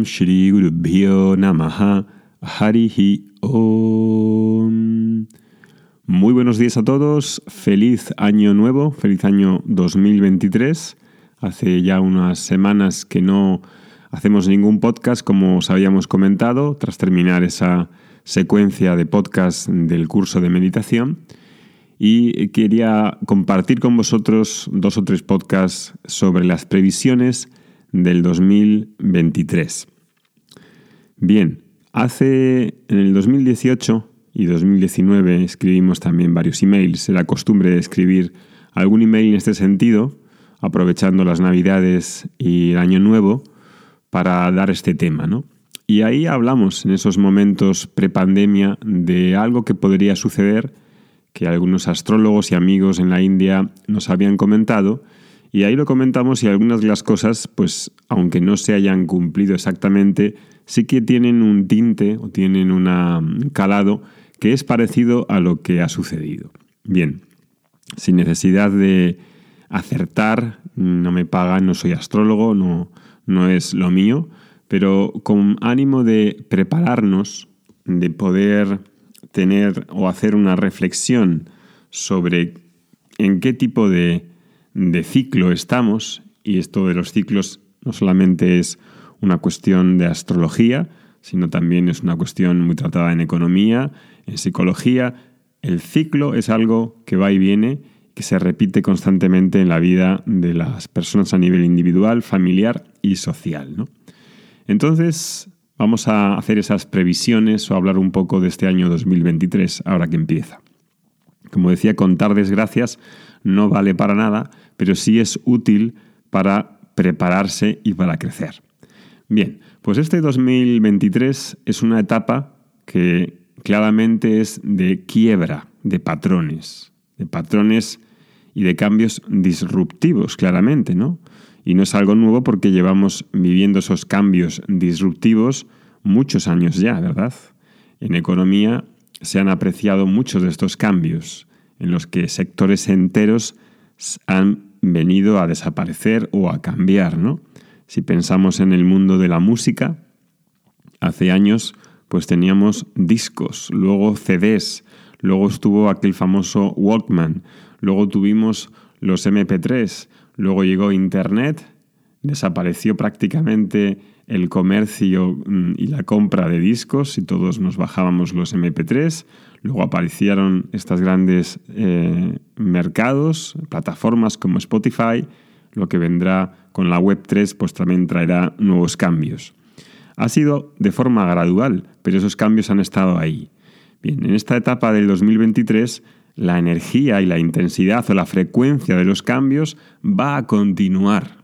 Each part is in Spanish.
Om Shri Gurubhyo Namaha Harihi Om. Muy buenos días a todos, feliz año nuevo, feliz año 2023. Hace ya unas semanas que no hacemos ningún podcast como os habíamos comentado, tras terminar esa secuencia de podcast del curso de meditación. Y quería compartir con vosotros dos o tres podcasts sobre las previsiones del 2023. Bien, hace en el 2018 y 2019 escribimos también varios emails. Era costumbre de escribir algún email en este sentido, aprovechando las Navidades y el Año Nuevo, para dar este tema, ¿no? Y ahí hablamos en esos momentos prepandemia de algo que podría suceder, que algunos astrólogos y amigos en la India nos habían comentado, y ahí lo comentamos y algunas de las cosas, pues aunque no se hayan cumplido exactamente, sí que tienen un tinte o tienen un calado que es parecido a lo que ha sucedido. Bien, sin necesidad de acertar, no me pagan, no soy astrólogo, no, no es lo mío, pero con ánimo de prepararnos, de poder tener o hacer una reflexión sobre en qué tipo de de ciclo estamos, y esto de los ciclos no solamente es una cuestión de astrología, sino también es una cuestión muy tratada en economía, en psicología. El ciclo es algo que va y viene, que se repite constantemente en la vida de las personas a nivel individual, familiar y social. Entonces, vamos a hacer esas previsiones o hablar un poco de este año 2023, ahora que empieza. Como decía, contar desgracias no vale para nada, pero sí es útil para prepararse y para crecer. Bien, pues este 2023 es una etapa que claramente es de quiebra de patrones, de patrones y de cambios disruptivos, claramente, ¿no? Y no es algo nuevo porque llevamos viviendo esos cambios disruptivos muchos años ya, ¿verdad? En economía se han apreciado muchos de estos cambios en los que sectores enteros han venido a desaparecer o a cambiar, ¿no? Si pensamos en el mundo de la música, hace años pues teníamos discos, luego CDs, luego estuvo aquel famoso Walkman, luego tuvimos los MP3, luego llegó Internet, desapareció prácticamente el comercio mm, y la compra de discos y todos nos bajábamos los MP3. Luego aparecieron estos grandes eh, mercados, plataformas como Spotify. Lo que vendrá con la Web3 pues también traerá nuevos cambios. Ha sido de forma gradual, pero esos cambios han estado ahí. Bien, en esta etapa del 2023 la energía y la intensidad o la frecuencia de los cambios va a continuar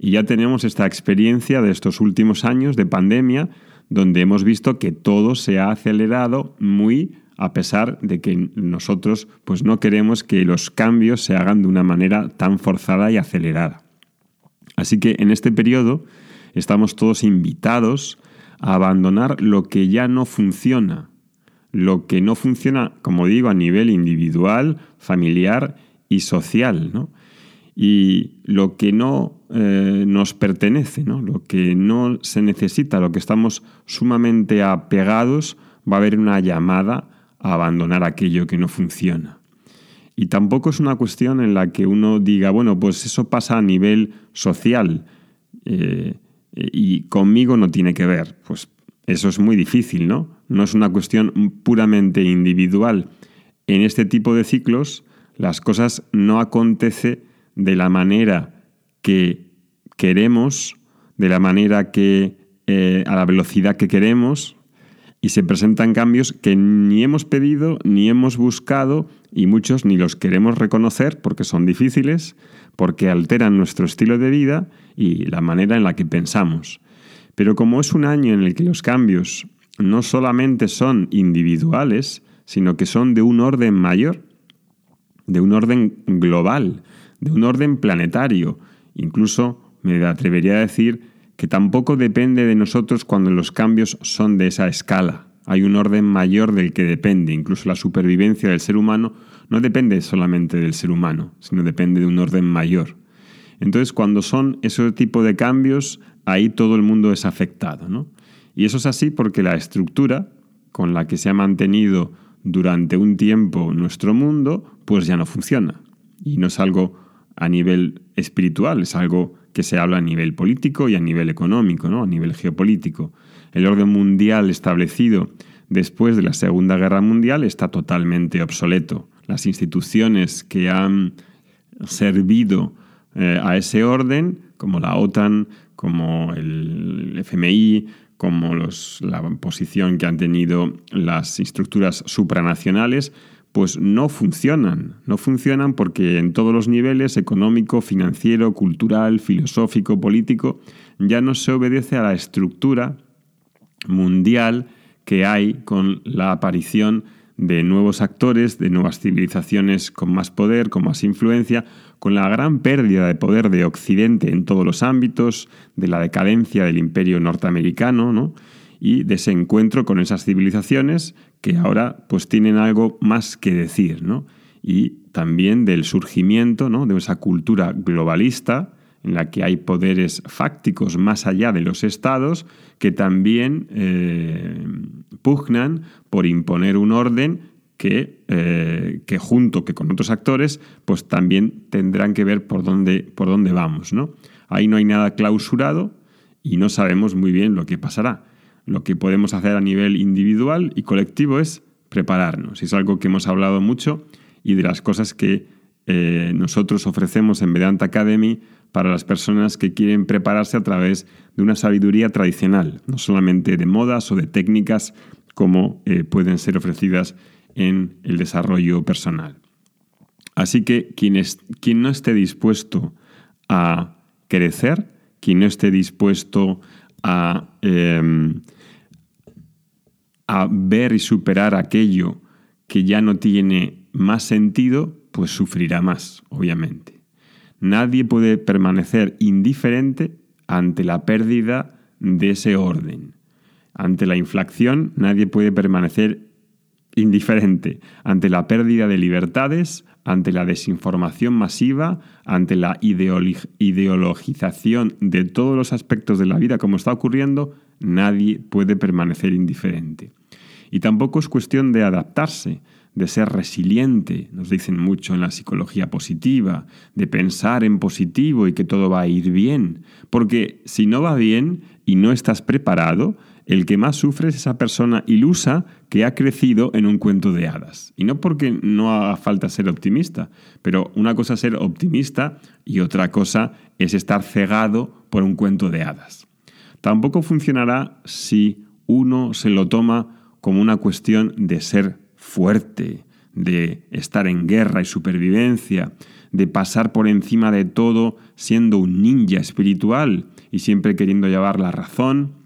y ya tenemos esta experiencia de estos últimos años de pandemia, donde hemos visto que todo se ha acelerado muy a pesar de que nosotros pues no queremos que los cambios se hagan de una manera tan forzada y acelerada. Así que en este periodo estamos todos invitados a abandonar lo que ya no funciona, lo que no funciona, como digo, a nivel individual, familiar y social, ¿no? Y lo que no eh, nos pertenece, ¿no? lo que no se necesita, lo que estamos sumamente apegados, va a haber una llamada a abandonar aquello que no funciona. Y tampoco es una cuestión en la que uno diga, bueno, pues eso pasa a nivel social eh, y conmigo no tiene que ver. Pues eso es muy difícil, ¿no? No es una cuestión puramente individual. En este tipo de ciclos las cosas no acontecen de la manera que queremos, de la manera que eh, a la velocidad que queremos, y se presentan cambios que ni hemos pedido, ni hemos buscado, y muchos ni los queremos reconocer porque son difíciles, porque alteran nuestro estilo de vida y la manera en la que pensamos. Pero como es un año en el que los cambios no solamente son individuales, sino que son de un orden mayor, de un orden global, de un orden planetario. Incluso me atrevería a decir que tampoco depende de nosotros cuando los cambios son de esa escala. Hay un orden mayor del que depende. Incluso la supervivencia del ser humano no depende solamente del ser humano, sino depende de un orden mayor. Entonces, cuando son ese tipo de cambios ahí todo el mundo es afectado. ¿no? Y eso es así porque la estructura con la que se ha mantenido durante un tiempo nuestro mundo, pues ya no funciona. Y no es algo a nivel espiritual, es algo que se habla a nivel político y a nivel económico, ¿no? a nivel geopolítico. El orden mundial establecido después de la Segunda Guerra Mundial está totalmente obsoleto. Las instituciones que han servido eh, a ese orden, como la OTAN, como el FMI, como la posición que han tenido las estructuras supranacionales, pues no funcionan. No funcionan porque en todos los niveles, económico, financiero, cultural, filosófico, político, ya no se obedece a la estructura mundial que hay con la aparición de nuevos actores, de nuevas civilizaciones con más poder, con más influencia, con la gran pérdida de poder de Occidente en todos los ámbitos, de la decadencia del imperio norteamericano, ¿no? Y de ese encuentro con esas civilizaciones que ahora pues tienen algo más que decir, ¿no? y también del surgimiento ¿no? de esa cultura globalista en la que hay poderes fácticos más allá de los estados que también eh, pugnan por imponer un orden que, eh, que, junto que con otros actores, pues también tendrán que ver por dónde, por dónde vamos. ¿no? Ahí no hay nada clausurado y no sabemos muy bien lo que pasará. Lo que podemos hacer a nivel individual y colectivo es prepararnos. Es algo que hemos hablado mucho y de las cosas que eh, nosotros ofrecemos en Vedanta Academy para las personas que quieren prepararse a través de una sabiduría tradicional, no solamente de modas o de técnicas como eh, pueden ser ofrecidas en el desarrollo personal. Así que quien, quien no esté dispuesto a crecer, quien no esté dispuesto a, em, a ver y superar aquello que ya no tiene más sentido, pues sufrirá más, obviamente. Nadie puede permanecer indiferente ante la pérdida de ese orden. Ante la inflación, nadie puede permanecer indiferente ante la pérdida de libertades, ante la desinformación masiva, ante la ideologización de todos los aspectos de la vida como está ocurriendo, nadie puede permanecer indiferente. Y tampoco es cuestión de adaptarse, de ser resiliente, nos dicen mucho en la psicología positiva, de pensar en positivo y que todo va a ir bien, porque si no va bien y no estás preparado, el que más sufre es esa persona ilusa que ha crecido en un cuento de hadas. Y no porque no haga falta ser optimista, pero una cosa es ser optimista y otra cosa es estar cegado por un cuento de hadas. Tampoco funcionará si uno se lo toma como una cuestión de ser fuerte, de estar en guerra y supervivencia, de pasar por encima de todo siendo un ninja espiritual y siempre queriendo llevar la razón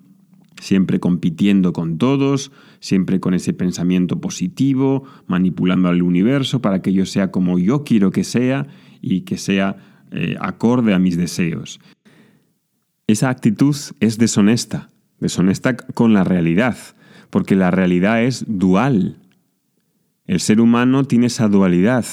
siempre compitiendo con todos, siempre con ese pensamiento positivo, manipulando al universo para que yo sea como yo quiero que sea y que sea eh, acorde a mis deseos. Esa actitud es deshonesta, deshonesta con la realidad, porque la realidad es dual. El ser humano tiene esa dualidad.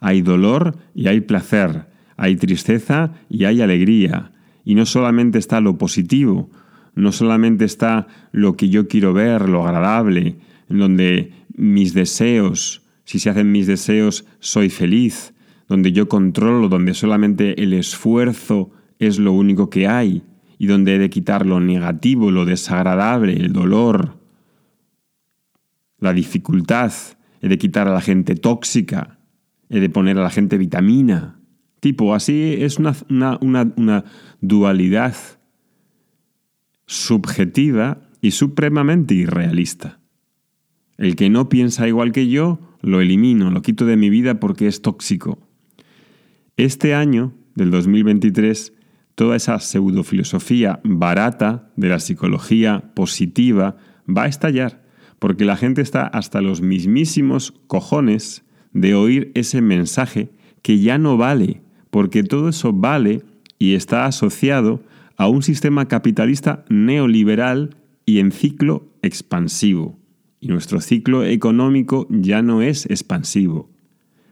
Hay dolor y hay placer, hay tristeza y hay alegría. Y no solamente está lo positivo, no solamente está lo que yo quiero ver, lo agradable, en donde mis deseos, si se hacen mis deseos, soy feliz, donde yo controlo, donde solamente el esfuerzo es lo único que hay, y donde he de quitar lo negativo, lo desagradable, el dolor, la dificultad, he de quitar a la gente tóxica, he de poner a la gente vitamina. Tipo, así es una, una, una dualidad subjetiva y supremamente irrealista. El que no piensa igual que yo, lo elimino, lo quito de mi vida porque es tóxico. Este año, del 2023, toda esa pseudofilosofía barata de la psicología positiva va a estallar, porque la gente está hasta los mismísimos cojones de oír ese mensaje que ya no vale, porque todo eso vale y está asociado a un sistema capitalista neoliberal y en ciclo expansivo. Y nuestro ciclo económico ya no es expansivo.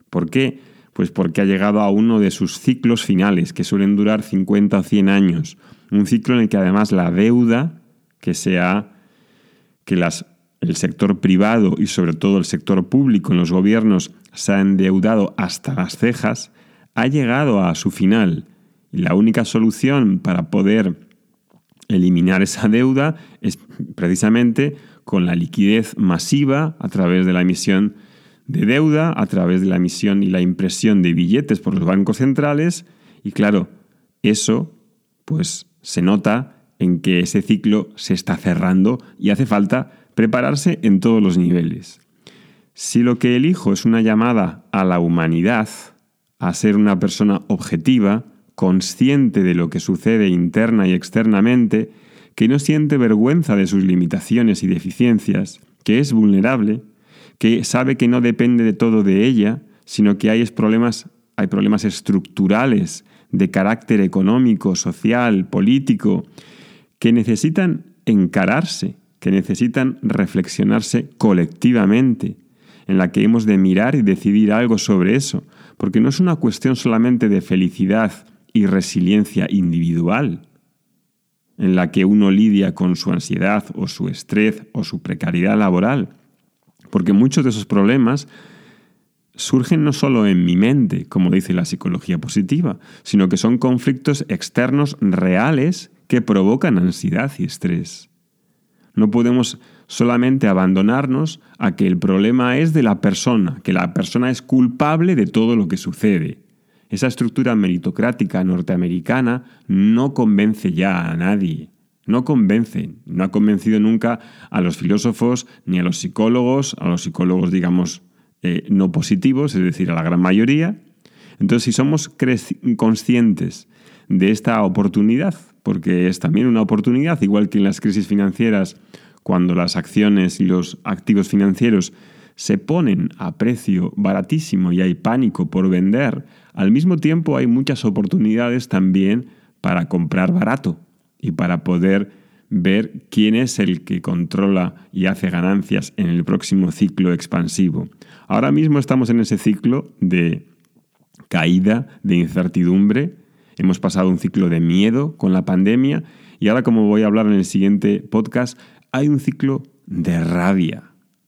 ¿Por qué? Pues porque ha llegado a uno de sus ciclos finales, que suelen durar 50 o 100 años, Un ciclo en el que además la deuda que sea que las, el sector privado y sobre todo el sector público en los gobiernos se ha endeudado hasta las cejas, ha llegado a su final. Y la única solución para poder eliminar esa deuda es precisamente con la liquidez masiva a través de la emisión de deuda, a través de la emisión y la impresión de billetes por los bancos centrales. Y claro, eso pues se nota en que ese ciclo se está cerrando y hace falta prepararse en todos los niveles. Si lo que elijo es una llamada a la humanidad, a ser una persona objetiva, consciente de lo que sucede interna y externamente, que no siente vergüenza de sus limitaciones y deficiencias, que es vulnerable, que sabe que no depende de todo de ella, sino que hay problemas, hay problemas estructurales de carácter económico, social, político, que necesitan encararse, que necesitan reflexionarse colectivamente, en la que hemos de mirar y decidir algo sobre eso, porque no es una cuestión solamente de felicidad y resiliencia individual, en la que uno lidia con su ansiedad o su estrés o su precariedad laboral, porque muchos de esos problemas surgen no solo en mi mente, como dice la psicología positiva, sino que son conflictos externos reales que provocan ansiedad y estrés. No podemos solamente abandonarnos a que el problema es de la persona, que la persona es culpable de todo lo que sucede. Esa estructura meritocrática norteamericana no convence ya a nadie. No convence, no ha convencido nunca a los filósofos ni a los psicólogos, a los psicólogos, digamos, eh, no positivos, es decir, a la gran mayoría. Entonces, si somos conscientes de esta oportunidad, porque es también una oportunidad, igual que en las crisis financieras, cuando las acciones y los activos financieros se ponen a precio baratísimo y hay pánico por vender, al mismo tiempo hay muchas oportunidades también para comprar barato y para poder ver quién es el que controla y hace ganancias en el próximo ciclo expansivo. Ahora mismo estamos en ese ciclo de caída, de incertidumbre, Hemos pasado un ciclo de miedo con la pandemia y ahora, como voy a hablar en el siguiente podcast, hay un ciclo de rabia,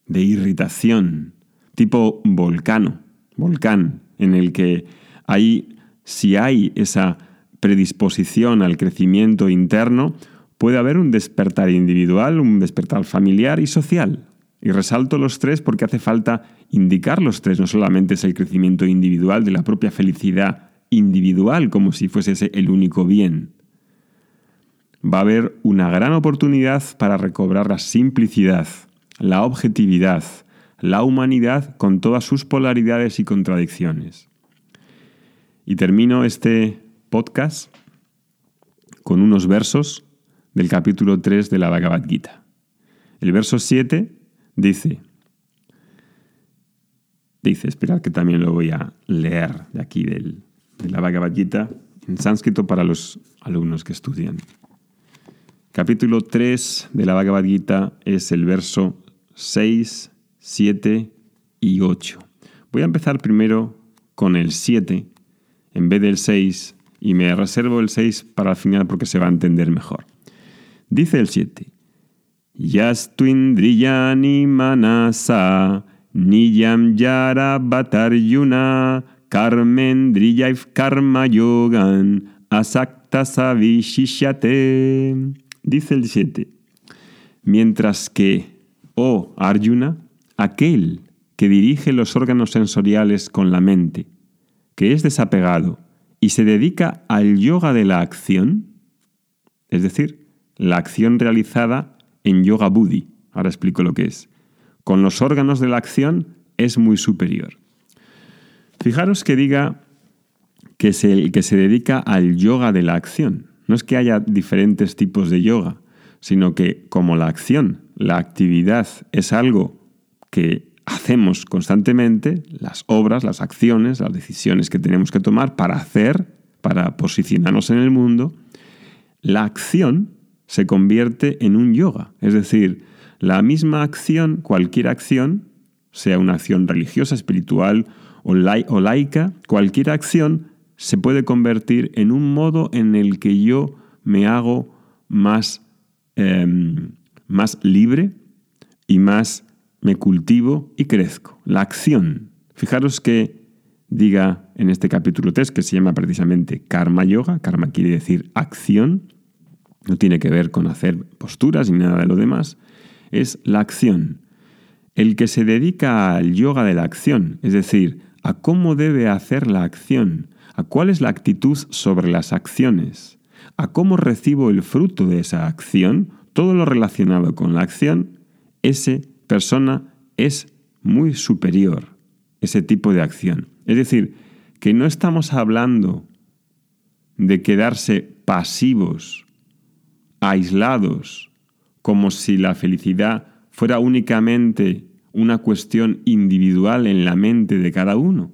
de irritación, tipo volcano, volcán, en el que hay, si hay esa predisposición al crecimiento interno, puede haber un despertar individual, un despertar familiar y social. Y resalto los tres porque hace falta indicar los tres, no solamente es el crecimiento individual de la propia felicidad individual como si fuese ese el único bien. Va a haber una gran oportunidad para recobrar la simplicidad, la objetividad, la humanidad con todas sus polaridades y contradicciones. Y termino este podcast con unos versos del capítulo 3 de la Bhagavad Gita. El verso 7 dice, dice, esperad que también lo voy a leer de aquí del, de la Bhagavad Gita en sánscrito para los alumnos que estudian. Capítulo 3 de la Bhagavad Gita es el verso 6, 7 y 8. Voy a empezar primero con el 7 en vez del 6 y me reservo el 6 para el final porque se va a entender mejor. Dice el 7. Yastuindriyani manasa niyam yara yuna Carmen Karma Yogan Asakta Savishishate. Dice el 7. Mientras que, oh Arjuna, aquel que dirige los órganos sensoriales con la mente, que es desapegado y se dedica al yoga de la acción, es decir, la acción realizada en yoga buddhi, ahora explico lo que es, con los órganos de la acción es muy superior. Fijaros que diga que es el que se dedica al yoga de la acción. No es que haya diferentes tipos de yoga, sino que como la acción, la actividad es algo que hacemos constantemente, las obras, las acciones, las decisiones que tenemos que tomar para hacer, para posicionarnos en el mundo, la acción se convierte en un yoga. Es decir, la misma acción, cualquier acción, sea una acción religiosa, espiritual o, laica, cualquier acción se puede convertir en un modo en el que yo me hago más, em, más libre y más me cultivo y crezco. La acción. Fijaros que diga en este capítulo 3, que se llama precisamente Karma Yoga, karma quiere decir acción, no tiene que ver con hacer posturas ni nada de lo demás, es la acción. El que se dedica al yoga de la acción, es decir, a cómo debe hacer la acción, a cuál es la actitud sobre las acciones, a cómo recibo el fruto de esa acción, todo lo relacionado con la acción, esa persona es muy superior, ese tipo de acción. Es decir, que no estamos hablando de quedarse pasivos, aislados, como si la felicidad fuera únicamente una cuestión individual en la mente de cada uno.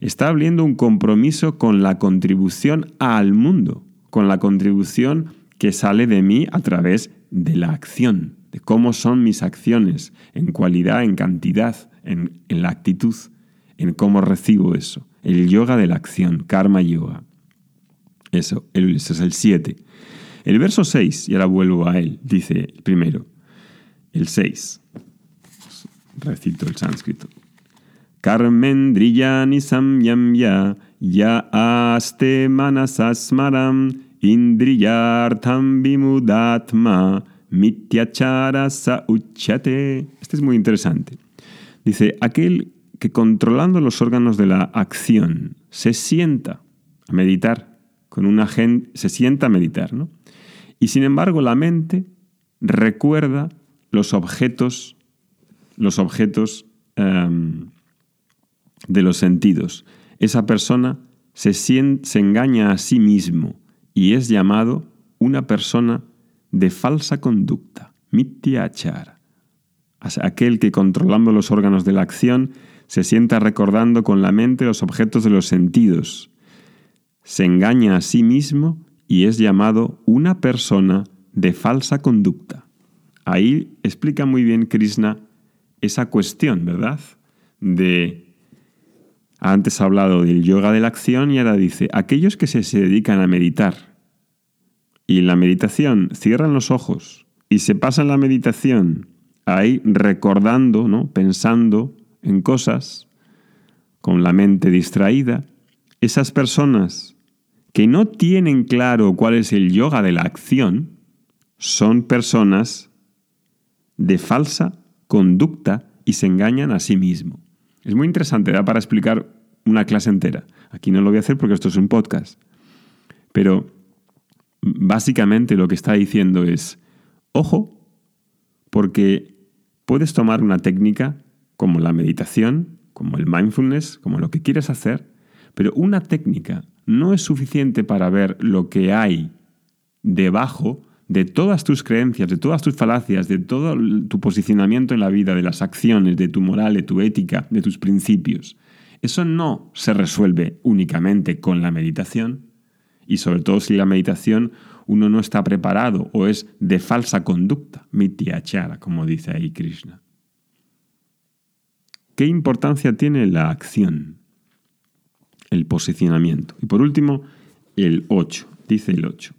Está abriendo un compromiso con la contribución al mundo, con la contribución que sale de mí a través de la acción, de cómo son mis acciones, en cualidad, en cantidad, en, la actitud, en cómo recibo eso. El yoga de la acción, karma yoga. Eso, ese es el 7. El verso 6, y ahora vuelvo a él, dice primero, el 6 recito el sánscrito. Karmendriyani samyamya ya aste manasasmaram indriyartam vimudatma mityachara sa uchate. Este es muy interesante. Dice, aquel que controlando los órganos de la acción se sienta a meditar, con una gente, se sienta a meditar, ¿no? Y sin embargo la mente recuerda los objetos los objetos em, de los sentidos. Esa persona se, se engaña a sí mismo y es llamado una persona de falsa conducta, mityachara. Aquel que controlando los órganos de la acción se sienta recordando con la mente los objetos de los sentidos. Se engaña a sí mismo y es llamado una persona de falsa conducta. Ahí explica muy bien Krishna esa cuestión, ¿verdad? De... Antes ha hablado del yoga de la acción y ahora dice, aquellos que se, dedican a meditar y en la meditación cierran los ojos y se pasan la meditación ahí recordando, ¿no? pensando en cosas, con la mente distraída, esas personas que no tienen claro cuál es el yoga de la acción, son personas de falsa conducta y se engañan a sí mismo. Es muy interesante, da para explicar una clase entera. Aquí no lo voy a hacer porque esto es un podcast. Pero básicamente lo que está diciendo es, ojo, porque puedes tomar una técnica como la meditación, como el mindfulness, como lo que quieras hacer, pero una técnica no es suficiente para ver lo que hay debajo de todas tus creencias, de todas tus falacias, de todo tu posicionamiento en la vida, de las acciones, de tu moral, de tu ética, de tus principios. Eso no se resuelve únicamente con la meditación y sobre todo si la meditación uno no está preparado o es de falsa conducta, mityachara, como dice ahí Krishna. ¿Qué importancia tiene la acción? El posicionamiento. Y por último, el 8. Dice el 8.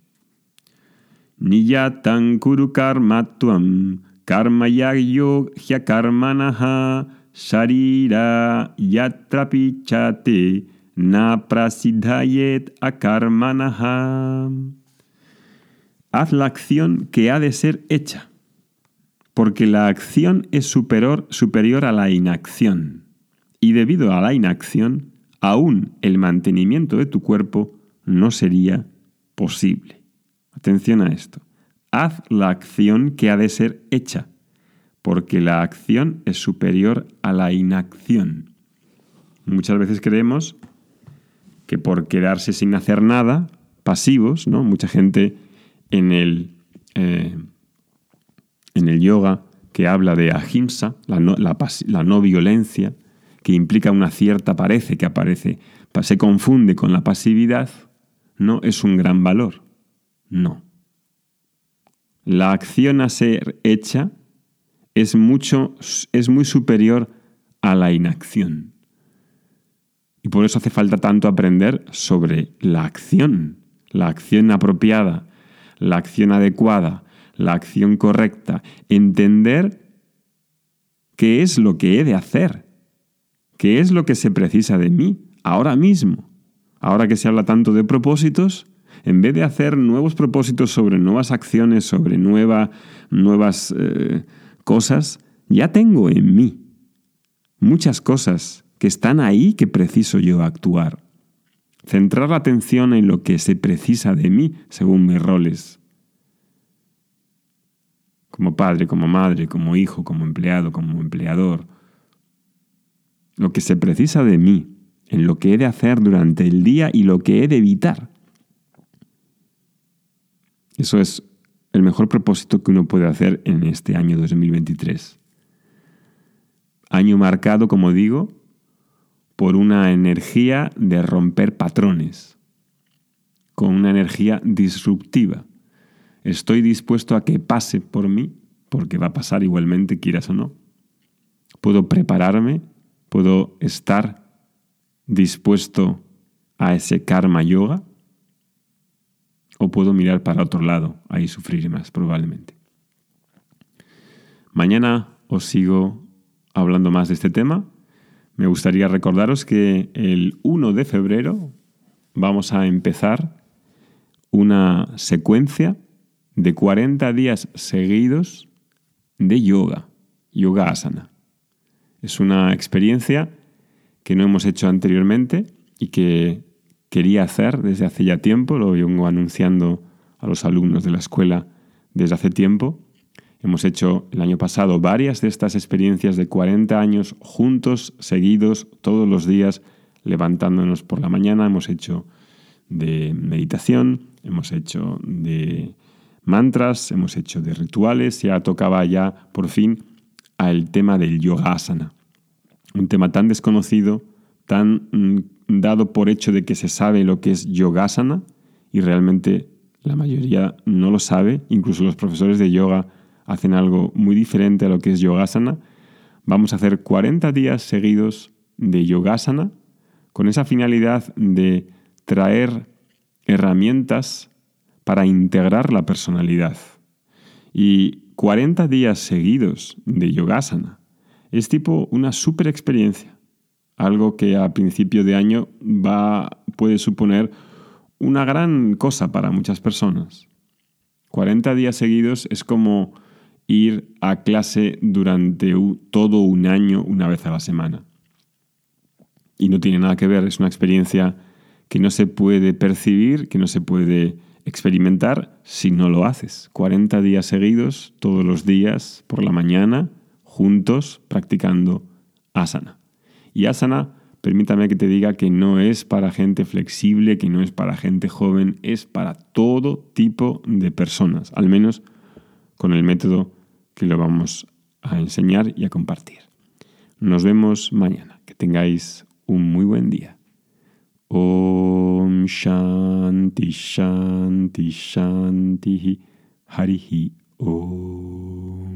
Niyatan kuru karmatuam karma yagyo karmanaha sharira yatrapichate na prasidhayet akarmanaha. Haz la acción que ha de ser hecha, porque la acción es superior, superior a la inacción, y debido a la inacción, aún el mantenimiento de tu cuerpo no sería posible. Atención a esto. Haz la acción que ha de ser hecha, porque la acción es superior a la inacción. Muchas veces creemos que por quedarse sin hacer nada, pasivos, ¿no? Mucha gente en el, eh, en el yoga que habla de ahimsa, la no, la no violencia, que implica una cierta, parece que aparece, se confunde con la pasividad, no es un gran valor. No. La acción a ser hecha es, mucho, es muy superior a la inacción. Y por eso hace falta tanto aprender sobre la acción, la acción apropiada, la acción adecuada, la acción correcta, entender qué es lo que he de hacer, qué es lo que se precisa de mí ahora mismo. Ahora que se habla tanto de propósitos, en vez de hacer nuevos propósitos sobre nuevas acciones, sobre nueva, nuevas eh, cosas, ya tengo en mí muchas cosas que están ahí que preciso yo actuar. Centrar la atención en lo que se precisa de mí según mis roles. Como padre, como madre, como hijo, como empleado, como empleador. Lo que se precisa de mí, en lo que he de hacer durante el día y lo que he de evitar. Eso es el mejor propósito que uno puede hacer en este año 2023. Año marcado, como digo, por una energía de romper patrones, con una energía disruptiva. Estoy dispuesto a que pase por mí, porque va a pasar igualmente, quieras o no. Puedo prepararme, puedo estar dispuesto a ese karma yoga o puedo mirar para otro lado, ahí sufriré más probablemente. Mañana os sigo hablando más de este tema. Me gustaría recordaros que el 1 de febrero vamos a empezar una secuencia de 40 días seguidos de yoga, yoga asana. Es una experiencia que no hemos hecho anteriormente y que quería hacer desde hace ya tiempo, lo vengo anunciando a los alumnos de la escuela desde hace tiempo. Hemos hecho el año pasado varias de estas experiencias de 40 años juntos, seguidos, todos los días, levantándonos por la mañana. Hemos hecho de meditación, hemos hecho de mantras, hemos hecho de rituales, ya tocaba ya por fin al tema del yoga asana. Un tema tan desconocido, tan mm, dado por hecho de que se sabe lo que es yogasana y realmente la mayoría no lo sabe, incluso los profesores de yoga hacen algo muy diferente a lo que es yogasana. Vamos a hacer 40 días seguidos de yogasana con esa finalidad de traer herramientas para integrar la personalidad. Y 40 días seguidos de yogasana es tipo una super experiencia algo que a principio de año va, puede suponer una gran cosa para muchas personas. 40 días seguidos es como ir a clase durante todo un año una vez a la semana. Y no tiene nada que ver, es una experiencia que no se puede percibir, que no se puede experimentar si no lo haces. 40 días seguidos, todos los días, por la mañana, juntos, practicando asana. Y asana, permítame que te diga que no es para gente flexible, que no es para gente joven, es para todo tipo de personas, al menos con el método que lo vamos a enseñar y a compartir. Nos vemos mañana. Que tengáis un muy buen día. Om Shanti Shanti Shanti Harihi Om.